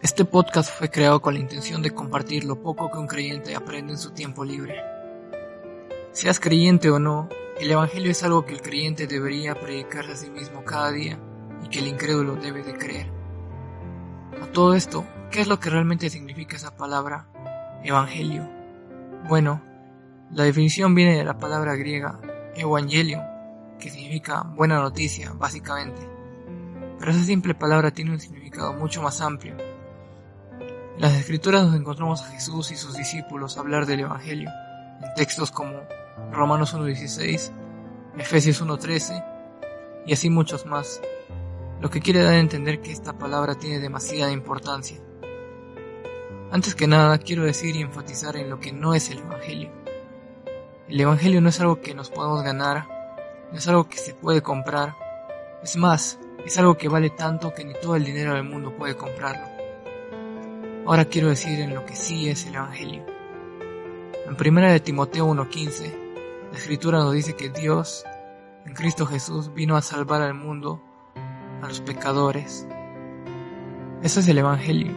Este podcast fue creado con la intención de compartir lo poco que un creyente aprende en su tiempo libre. Seas creyente o no, el Evangelio es algo que el creyente debería predicarse a sí mismo cada día y que el incrédulo debe de creer. A todo esto, ¿qué es lo que realmente significa esa palabra Evangelio? Bueno, la definición viene de la palabra griega Evangelion, que significa buena noticia, básicamente. Pero esa simple palabra tiene un significado mucho más amplio. En las escrituras nos encontramos a Jesús y sus discípulos hablar del Evangelio, en textos como Romanos 1.16, Efesios 1.13 y así muchos más, lo que quiere dar a entender que esta palabra tiene demasiada importancia. Antes que nada, quiero decir y enfatizar en lo que no es el Evangelio. El Evangelio no es algo que nos podemos ganar, no es algo que se puede comprar, es más, es algo que vale tanto que ni todo el dinero del mundo puede comprarlo. Ahora quiero decir en lo que sí es el Evangelio. En 1 de Timoteo 1.15, la escritura nos dice que Dios, en Cristo Jesús, vino a salvar al mundo, a los pecadores. Eso es el Evangelio.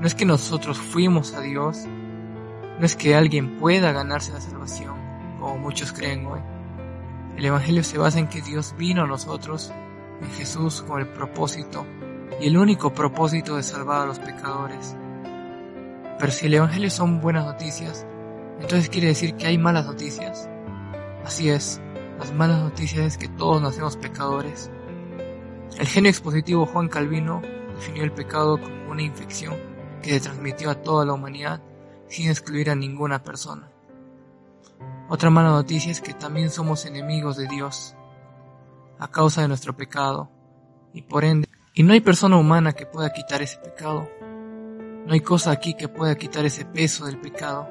No es que nosotros fuimos a Dios, no es que alguien pueda ganarse la salvación, como muchos creen hoy. El Evangelio se basa en que Dios vino a nosotros, en Jesús, con el propósito, y el único propósito de salvar a los pecadores. Pero si el Evangelio son buenas noticias, entonces quiere decir que hay malas noticias. Así es, las malas noticias es que todos nacemos pecadores. El genio expositivo Juan Calvino definió el pecado como una infección que se transmitió a toda la humanidad sin excluir a ninguna persona. Otra mala noticia es que también somos enemigos de Dios a causa de nuestro pecado y por ende, y no hay persona humana que pueda quitar ese pecado. No hay cosa aquí que pueda quitar ese peso del pecado.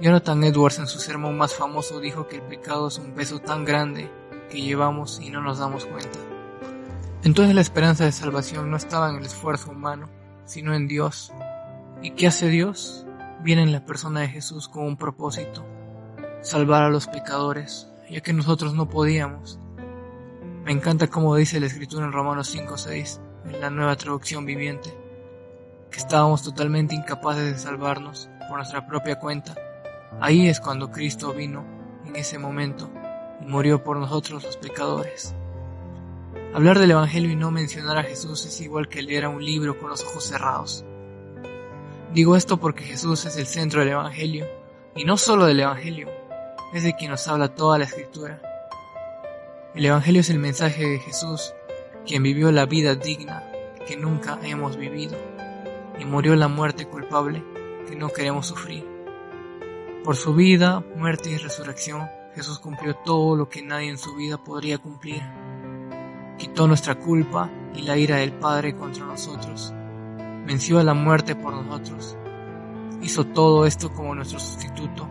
Jonathan Edwards en su sermón más famoso dijo que el pecado es un peso tan grande que llevamos y no nos damos cuenta. Entonces la esperanza de salvación no estaba en el esfuerzo humano, sino en Dios. ¿Y qué hace Dios? Viene en la persona de Jesús con un propósito, salvar a los pecadores, ya que nosotros no podíamos. Me encanta como dice la escritura en Romanos 5.6, en la nueva traducción viviente, que estábamos totalmente incapaces de salvarnos por nuestra propia cuenta Ahí es cuando Cristo vino en ese momento y murió por nosotros los pecadores. Hablar del Evangelio y no mencionar a Jesús es igual que leer un libro con los ojos cerrados. Digo esto porque Jesús es el centro del Evangelio, y no solo del Evangelio, es de quien nos habla toda la Escritura. El Evangelio es el mensaje de Jesús, quien vivió la vida digna que nunca hemos vivido, y murió la muerte culpable que no queremos sufrir. Por su vida, muerte y resurrección, Jesús cumplió todo lo que nadie en su vida podría cumplir. Quitó nuestra culpa y la ira del Padre contra nosotros. Venció a la muerte por nosotros. Hizo todo esto como nuestro sustituto,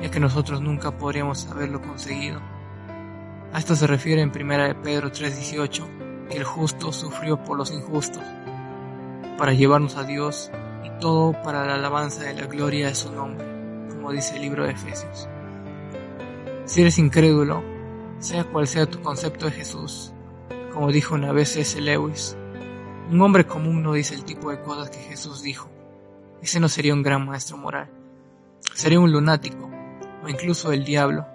ya que nosotros nunca podríamos haberlo conseguido. A esto se refiere en 1 de Pedro 3:18, que el justo sufrió por los injustos, para llevarnos a Dios y todo para la alabanza de la gloria de su nombre dice el libro de Efesios. Si eres incrédulo, sea cual sea tu concepto de Jesús, como dijo una vez S. Lewis, un hombre común no dice el tipo de cosas que Jesús dijo. Ese no sería un gran maestro moral. Sería un lunático, o incluso el diablo.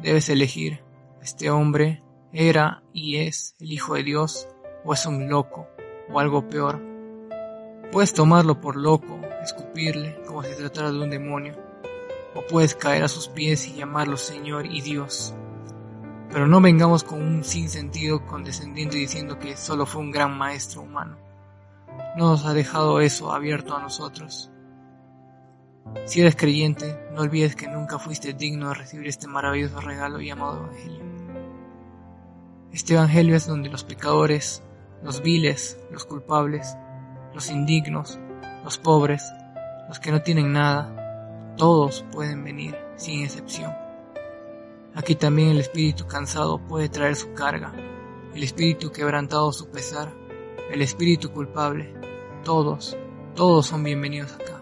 Debes elegir, este hombre era y es el Hijo de Dios, o es un loco, o algo peor. Puedes tomarlo por loco, escupirle como si tratara de un demonio, o puedes caer a sus pies y llamarlo Señor y Dios. Pero no vengamos con un sinsentido condescendiente diciendo que solo fue un gran maestro humano. No nos ha dejado eso abierto a nosotros. Si eres creyente, no olvides que nunca fuiste digno de recibir este maravilloso regalo llamado Evangelio. Este Evangelio es donde los pecadores, los viles, los culpables, los indignos, los pobres, los que no tienen nada, todos pueden venir, sin excepción. Aquí también el espíritu cansado puede traer su carga, el espíritu quebrantado su pesar, el espíritu culpable. Todos, todos son bienvenidos acá.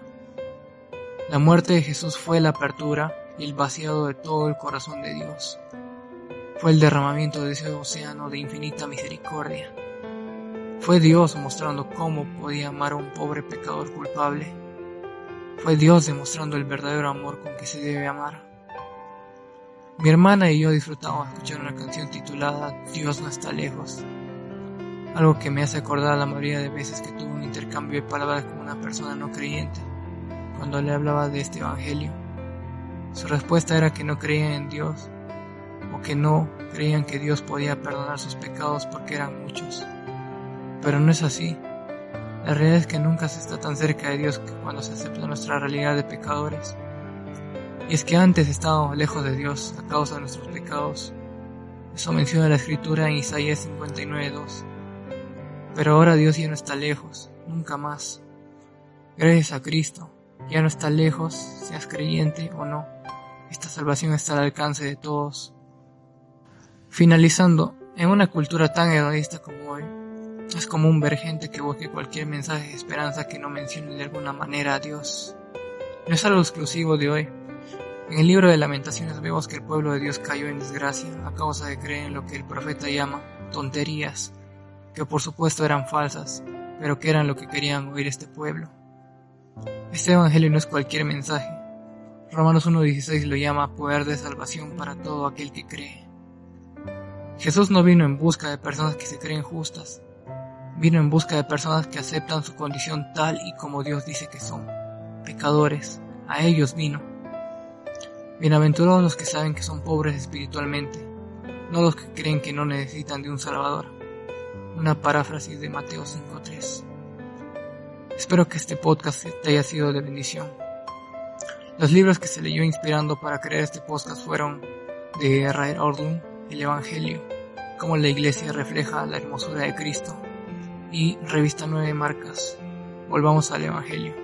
La muerte de Jesús fue la apertura y el vaciado de todo el corazón de Dios. Fue el derramamiento de ese océano de infinita misericordia. Fue Dios mostrando cómo podía amar a un pobre pecador culpable. Fue Dios demostrando el verdadero amor con que se debe amar. Mi hermana y yo disfrutamos escuchar una canción titulada Dios no está lejos, algo que me hace acordar la mayoría de veces que tuve un intercambio de palabras con una persona no creyente cuando le hablaba de este evangelio. Su respuesta era que no creían en Dios o que no creían que Dios podía perdonar sus pecados porque eran muchos. Pero no es así. La realidad es que nunca se está tan cerca de Dios que cuando se acepta nuestra realidad de pecadores. Y es que antes estábamos lejos de Dios a causa de nuestros pecados. Eso menciona la escritura en Isaías 59.2. Pero ahora Dios ya no está lejos, nunca más. Gracias a Cristo, ya no está lejos, seas creyente o no. Esta salvación está al alcance de todos. Finalizando, en una cultura tan egoísta como hoy, es común ver gente que busque cualquier mensaje de esperanza que no mencione de alguna manera a Dios. No es algo exclusivo de hoy. En el libro de lamentaciones vemos que el pueblo de Dios cayó en desgracia a causa de creer en lo que el profeta llama tonterías, que por supuesto eran falsas, pero que eran lo que querían oír este pueblo. Este evangelio no es cualquier mensaje. Romanos 1.16 lo llama poder de salvación para todo aquel que cree. Jesús no vino en busca de personas que se creen justas, vino en busca de personas que aceptan su condición tal y como Dios dice que son, pecadores, a ellos vino. Bienaventurados los que saben que son pobres espiritualmente, no los que creen que no necesitan de un Salvador. Una paráfrasis de Mateo 5.3. Espero que este podcast te haya sido de bendición. Los libros que se leyó inspirando para crear este podcast fueron de Raer Ordun, El Evangelio, cómo la iglesia refleja la hermosura de Cristo, y Revista Nueve Marcas, Volvamos al Evangelio.